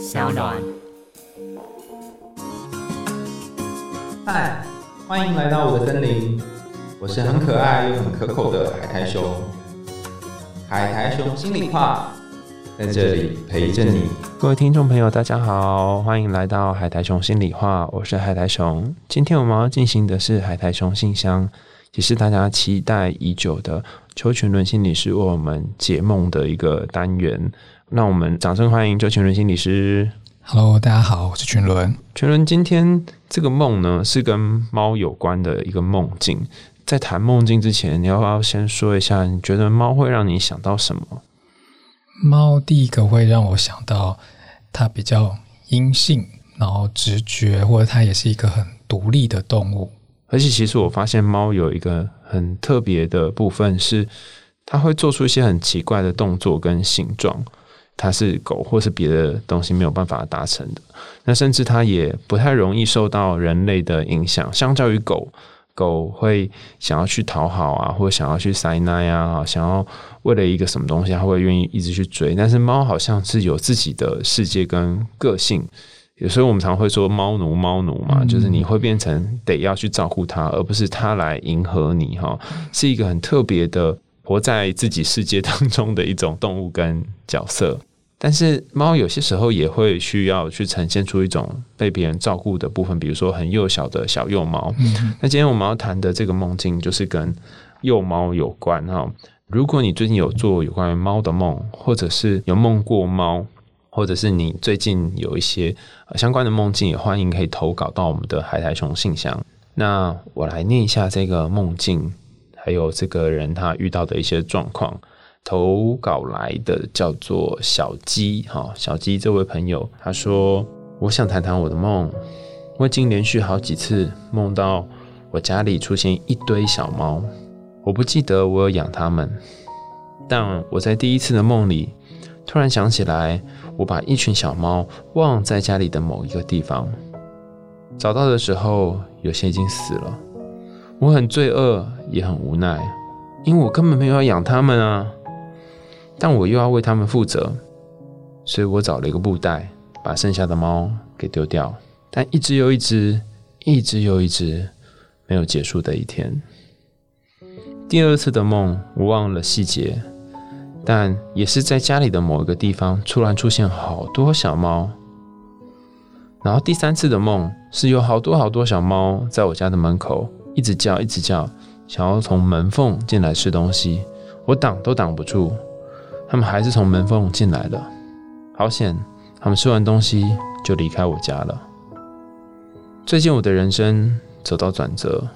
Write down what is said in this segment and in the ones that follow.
小暖。嗨，欢迎来到我的森林，我是很可爱又很可口的海苔熊。海苔熊心里话，在这里陪着你。各位听众朋友，大家好，欢迎来到海苔熊心里话，我是海苔熊。今天我们要进行的是海苔熊信箱，也是大家期待已久的邱群伦心理师为我们解梦的一个单元。让我们掌声欢迎周群伦心理师。Hello，大家好，我是群伦。群伦，今天这个梦呢是跟猫有关的一个梦境。在谈梦境之前，你要不要先说一下，你觉得猫会让你想到什么？猫第一个会让我想到它比较阴性，然后直觉，或者它也是一个很独立的动物。而且，其实我发现猫有一个很特别的部分是，它会做出一些很奇怪的动作跟形状，它是狗或是别的东西没有办法达成的。那甚至它也不太容易受到人类的影响，相较于狗。狗会想要去讨好啊，或者想要去塞奶啊，想要为了一个什么东西，它会愿意一直去追。但是猫好像是有自己的世界跟个性，有时候我们常会说猫奴猫奴嘛，嗯就是你会变成得要去照顾它，而不是它来迎合你哈，是一个很特别的活在自己世界当中的一种动物跟角色。但是猫有些时候也会需要去呈现出一种被别人照顾的部分，比如说很幼小的小幼猫。嗯，那今天我们要谈的这个梦境就是跟幼猫有关哈。如果你最近有做有关于猫的梦，或者是有梦过猫，或者是你最近有一些呃相关的梦境，也欢迎可以投稿到我们的海苔熊信箱。那我来念一下这个梦境，还有这个人他遇到的一些状况。投稿来的叫做小鸡，哈，小鸡这位朋友他说：“我想谈谈我的梦。我已经连续好几次梦到我家里出现一堆小猫，我不记得我有养它们，但我在第一次的梦里突然想起来，我把一群小猫忘在家里的某一个地方。找到的时候，有些已经死了。我很罪恶，也很无奈，因为我根本没有要养它们啊。”但我又要为他们负责，所以我找了一个布袋，把剩下的猫给丢掉。但一只又一只，一只又一只，没有结束的一天。第二次的梦，我忘了细节，但也是在家里的某一个地方，突然出现好多小猫。然后第三次的梦，是有好多好多小猫在我家的门口一直叫，一直叫，想要从门缝进来吃东西，我挡都挡不住。他们还是从门缝进来了，好险！他们吃完东西就离开我家了。最近我的人生走到转折，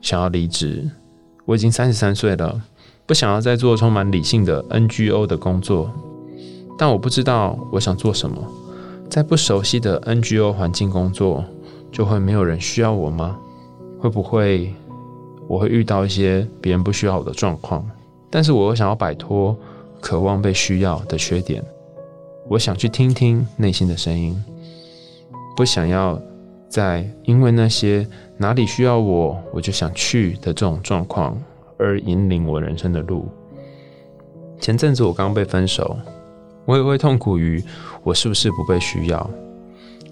想要离职。我已经三十三岁了，不想要再做充满理性的 NGO 的工作，但我不知道我想做什么。在不熟悉的 NGO 环境工作，就会没有人需要我吗？会不会我会遇到一些别人不需要我的状况？但是我又想要摆脱。渴望被需要的缺点，我想去听听内心的声音，不想要在因为那些哪里需要我，我就想去的这种状况而引领我人生的路。前阵子我刚被分手，我也会痛苦于我是不是不被需要，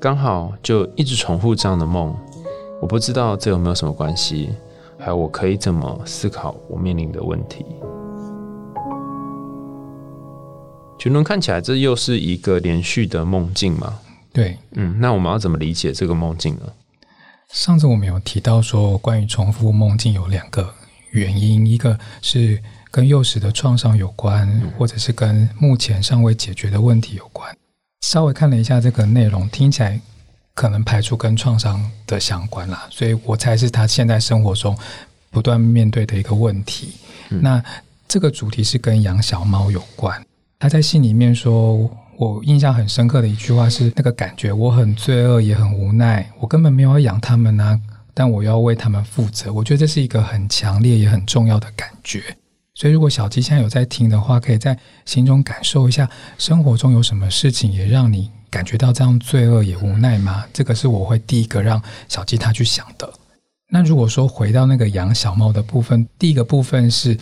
刚好就一直重复这样的梦。我不知道这有没有什么关系，还有我可以怎么思考我面临的问题。群伦看起来，这又是一个连续的梦境嘛？对，嗯，那我们要怎么理解这个梦境呢？上次我们有提到说，关于重复梦境有两个原因，一个是跟幼时的创伤有关，或者是跟目前尚未解决的问题有关。稍微看了一下这个内容，听起来可能排除跟创伤的相关啦，所以我猜是他现在生活中不断面对的一个问题。嗯那这个主题是跟养小猫有关。他在信里面说，我印象很深刻的一句话是那个感觉，我很罪恶，也很无奈，我根本没有养它们啊，但我要为他们负责。我觉得这是一个很强烈也很重要的感觉。所以，如果小鸡现在有在听的话，可以在心中感受一下，生活中有什么事情也让你感觉到这样罪恶也无奈吗？这个是我会第一个让小鸡他去想的。那如果说回到那个养小猫的部分，第一个部分是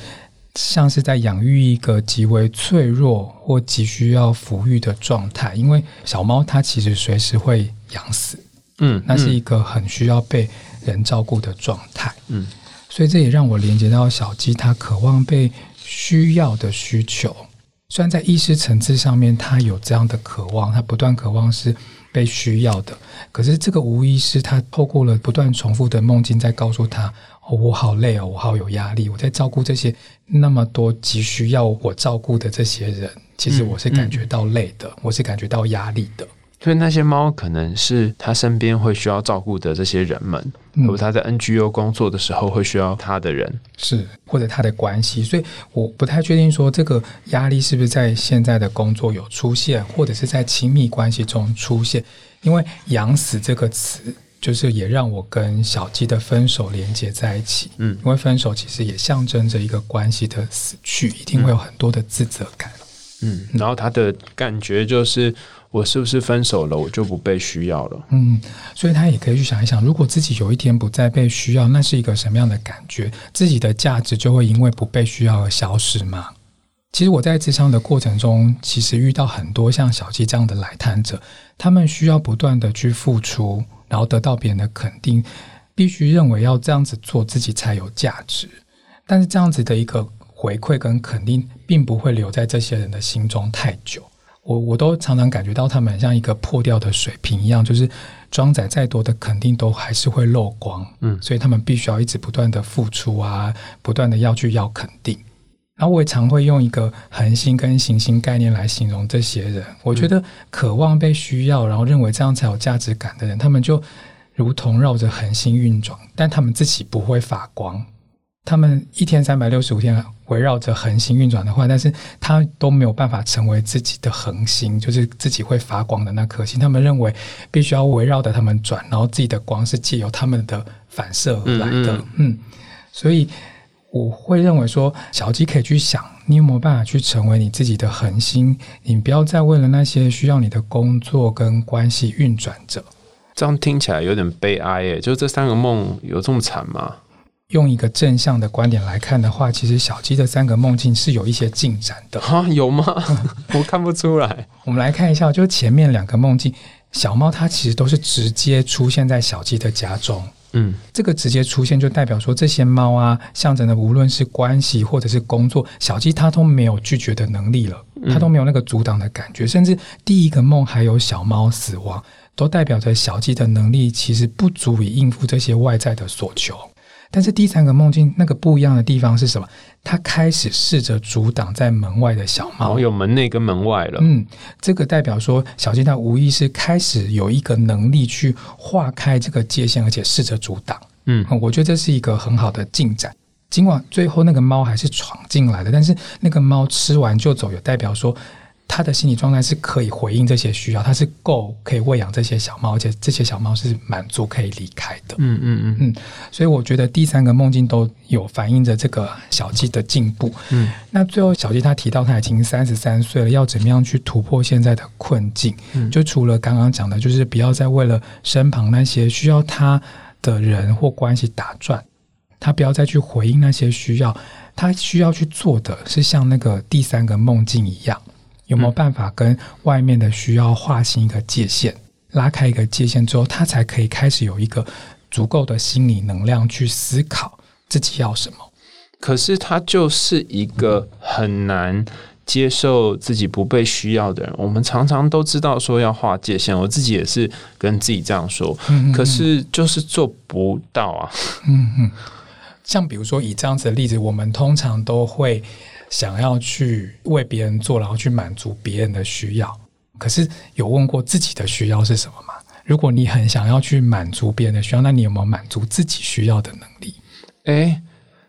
像是在养育一个极为脆弱或急需要抚育的状态，因为小猫它其实随时会养死，嗯，那是一个很需要被人照顾的状态。嗯，所以这也让我连接到小鸡它渴望被需要的需求。虽然在意识层次上面，它有这样的渴望，它不断渴望是被需要的，可是这个无意识，他透过了不断重复的梦境，在告诉他。我好累哦，我好有压力，我在照顾这些那么多急需要我照顾的这些人，其实我是感觉到累的，我是感觉到压力的。所以那些猫可能是他身边会需要照顾的这些人们，或者他在 NGO 工作的时候会需要他的人，是或者他的关系。所以我不太确定说这个压力是不是在现在的工作有出现，或者是在亲密关系中出现，因为“养死”这个词。就是也让我跟小鸡的分手连接在一起，嗯，因为分手其实也象征着一个关系的死去，一定会有很多的自责感，嗯，然后他的感觉就是我是不是分手了，我就不被需要了，嗯，所以他也可以去想一想，如果自己有一天不再被需要，那是一个什么样的感觉？自己的价值就会因为不被需要而消失吗？其实我在智商的过程中，其实遇到很多像小七这样的来谈者，他们需要不断的去付出。然后得到别人的肯定，必须认为要这样子做自己才有价值。但是这样子的一个回馈跟肯定，并不会留在这些人的心中太久。我我都常常感觉到他们像一个破掉的水瓶一样，就是装载再多的肯定都还是会漏光。嗯，所以他们必须要一直不断的付出啊，不断的要去要肯定。然后我也常会用一个恒星跟行星概念来形容这些人。我觉得渴望被需要，然后认为这样才有价值感的人，他们就如同绕着恒星运转，但他们自己不会发光。他们一天三百六十五天围绕着恒星运转的话，但是他都没有办法成为自己的恒星，就是自己会发光的那颗星。他们认为必须要围绕着他们转，然后自己的光是借由他们的反射而来的。嗯，所以。我会认为说，小鸡可以去想，你有没有办法去成为你自己的恒星？你不要再为了那些需要你的工作跟关系运转着。这样听起来有点悲哀耶，就这三个梦有这么惨吗？用一个正向的观点来看的话，其实小鸡的三个梦境是有一些进展的。哈，有吗？我看不出来。我们来看一下，就前面两个梦境，小猫它其实都是直接出现在小鸡的家中。嗯，这个直接出现就代表说，这些猫啊，象征的无论是关系或者是工作，小鸡它都没有拒绝的能力了，它都没有那个阻挡的感觉，甚至第一个梦还有小猫死亡，都代表着小鸡的能力其实不足以应付这些外在的所求。但是第三个梦境那个不一样的地方是什么？他开始试着阻挡在门外的小猫，有门内跟门外了。嗯，这个代表说小鸡蛋无意识开始有一个能力去划开这个界限，而且试着阻挡。嗯，我觉得这是一个很好的进展。尽管最后那个猫还是闯进来的，但是那个猫吃完就走，也代表说。他的心理状态是可以回应这些需要，他是够可以喂养这些小猫，而且这些小猫是满足可以离开的。嗯嗯嗯嗯，所以我觉得第三个梦境都有反映着这个小鸡的进步。嗯，那最后小鸡他提到他已经三十三岁了，要怎么样去突破现在的困境？嗯，就除了刚刚讲的，就是不要再为了身旁那些需要他的人或关系打转，他不要再去回应那些需要，他需要去做的是像那个第三个梦境一样。有没有办法跟外面的需要划清一个界限，拉开一个界限之后，他才可以开始有一个足够的心理能量去思考自己要什么？可是他就是一个很难接受自己不被需要的人。我们常常都知道说要划界限，我自己也是跟自己这样说，可是就是做不到啊。嗯嗯，像比如说以这样子的例子，我们通常都会。想要去为别人做，然后去满足别人的需要，可是有问过自己的需要是什么吗？如果你很想要去满足别人的需要，那你有没有满足自己需要的能力？哎，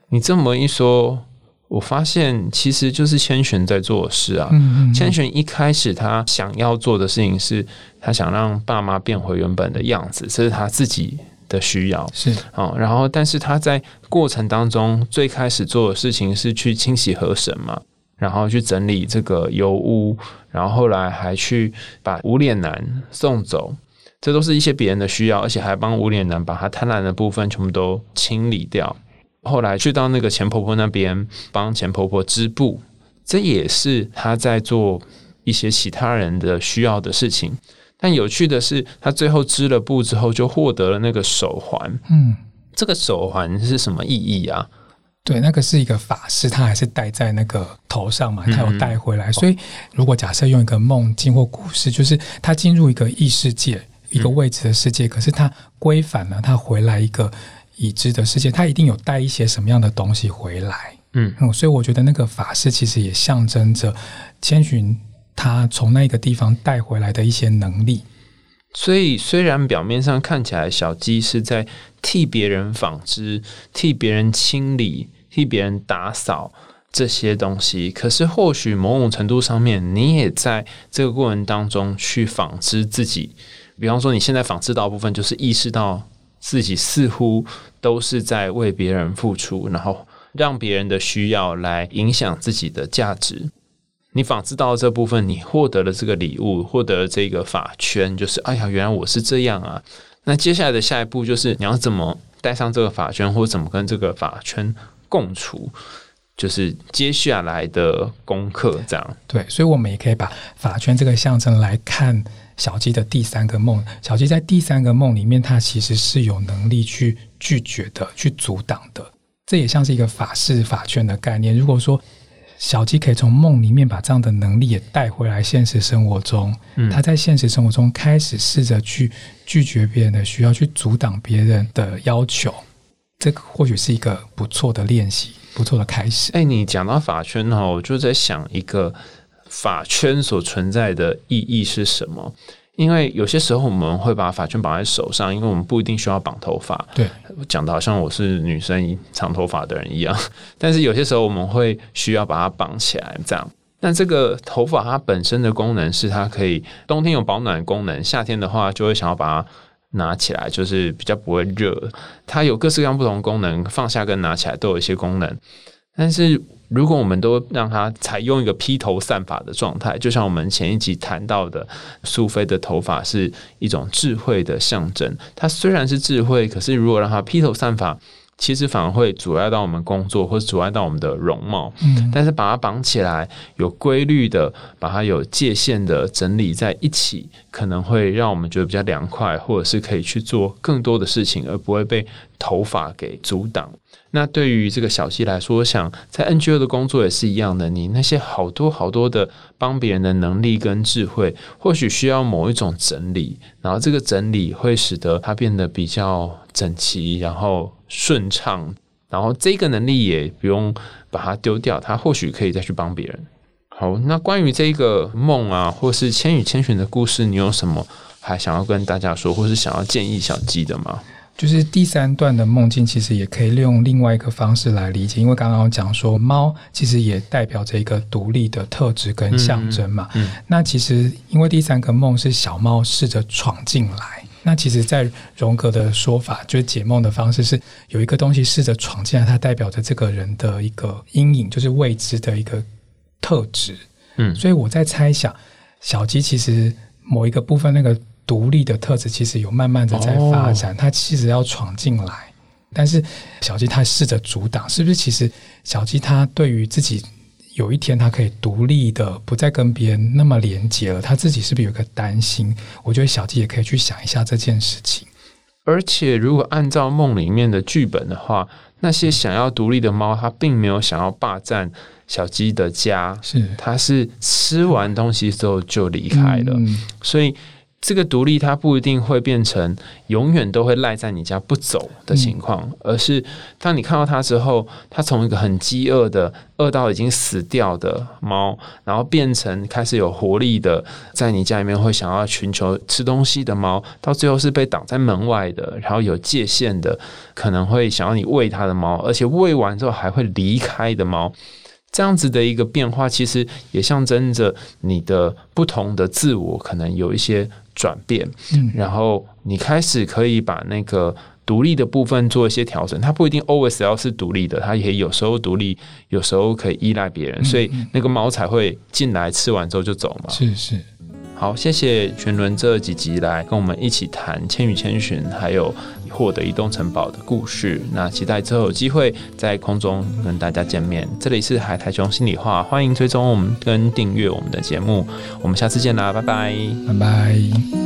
你这么一说，我发现其实就是千寻在做事啊。千寻一开始他想要做的事情是，他想让爸妈变回原本的样子，这是他自己。的需要是哦，然后但是他在过程当中最开始做的事情是去清洗河神嘛，然后去整理这个油污，然后后来还去把无脸男送走，这都是一些别人的需要，而且还帮无脸男把他贪婪的部分全部都清理掉。后来去到那个钱婆婆那边帮钱婆婆织布，这也是他在做一些其他人的需要的事情。但有趣的是，他最后织了布之后，就获得了那个手环。嗯，这个手环是什么意义啊？对，那个是一个法师，他还是戴在那个头上嘛，他有带回来。所以，如果假设用一个梦境或故事，就是他进入一个异世界、一个未知的世界，可是他归返了，他回来一个已知的世界，他一定有带一些什么样的东西回来。嗯嗯，所以我觉得那个法师其实也象征着千寻他从那个地方带回来的一些能力。所以，虽然表面上看起来小鸡是在替别人纺织、替别人清理、替别人打扫这些东西，可是或许某种程度上面，你也在这个过程当中去纺织自己。比方说，你现在纺织到部分，就是意识到自己似乎都是在为别人付出，然后让别人的需要来影响自己的价值。你仿制到这部分，你获得了这个礼物，获得了这个法圈，就是哎呀，原来我是这样啊。那接下来的下一步就是你要怎么带上这个法圈，或怎么跟这个法圈共处，就是接下来的功课。这样对，所以我们也可以把法圈这个象征来看小鸡的第三个梦。小鸡在第三个梦里面，它其实是有能力去拒绝的，去阻挡的。这也像是一个法式法圈的概念。如果说小鸡可以从梦里面把这样的能力也带回来现实生活中，他在现实生活中开始试着去拒绝别人的需要，去阻挡别人的要求，这个或许是一个不错的练习，不错的开始。哎，你讲到法圈哈，我就在想一个法圈所存在的意义是什么？因为有些时候我们会把发圈绑在手上，因为我们不一定需要绑头发。对，讲的好像我是女生长头发的人一样。但是有些时候我们会需要把它绑起来，这样。那这个头发它本身的功能是它可以冬天有保暖功能，夏天的话就会想要把它拿起来，就是比较不会热。它有各式各样不同功能，放下跟拿起来都有一些功能。但是如果我们都让它采用一个披头散发的状态，就像我们前一集谈到的，苏菲的头发是一种智慧的象征。它虽然是智慧，可是如果让它披头散发，其实反而会阻碍到我们工作，或者阻碍到我们的容貌。嗯，但是把它绑起来，有规律的，把它有界限的整理在一起，可能会让我们觉得比较凉快，或者是可以去做更多的事情，而不会被头发给阻挡。那对于这个小溪来说，我想在 NGO 的工作也是一样的。你那些好多好多的帮别人的能力跟智慧，或许需要某一种整理，然后这个整理会使得它变得比较整齐，然后顺畅，然后这个能力也不用把它丢掉，它或许可以再去帮别人。好，那关于这个梦啊，或是《千与千寻》的故事，你有什么还想要跟大家说，或是想要建议小鸡的吗？就是第三段的梦境，其实也可以利用另外一个方式来理解，因为刚刚讲说猫其实也代表着一个独立的特质跟象征嘛。嗯那其实因为第三个梦是小猫试着闯进来，那其实，在荣格的说法，就是解梦的方式是有一个东西试着闯进来，它代表着这个人的一个阴影，就是未知的一个特质。嗯所以我在猜想，小鸡其实某一个部分那个独立的特质，其实有慢慢的在发展，它其实要闯进来，但是小鸡它试着阻挡，是不是？其实小鸡它对于自己有一天它可以独立的，不再跟别人那么连接了，它自己是不是有个担心？我觉得小鸡也可以去想一下这件事情。而且，如果按照梦里面的剧本的话，那些想要独立的猫，它并没有想要霸占小鸡的家，是它是吃完东西之后就离开了。嗯所以，这个独立它不一定会变成永远都会赖在你家不走的情况，而是当你看到它之后，它从一个很饥饿的、饿到已经死掉的猫，然后变成开始有活力的，在你家里面会想要寻求吃东西的猫，到最后是被挡在门外的，然后有界限的，可能会想要你喂它的猫，而且喂完之后还会离开的猫。这样子的一个变化，其实也象征着你的不同的自我可能有一些转变，嗯然后你开始可以把那个独立的部分做一些调整。它不一定 always 要是独立的，它也有时候独立，有时候可以依赖别人，所以那个猫才会进来吃完之后就走嘛。是是，好，谢谢全伦这几集来跟我们一起谈《千与千寻》，还有获得移动城堡的故事。那期待之后有机会在空中跟大家见面。这里是海苔熊心里话，欢迎追踪我们跟订阅我们的节目。我们下次见啦，拜拜，拜拜。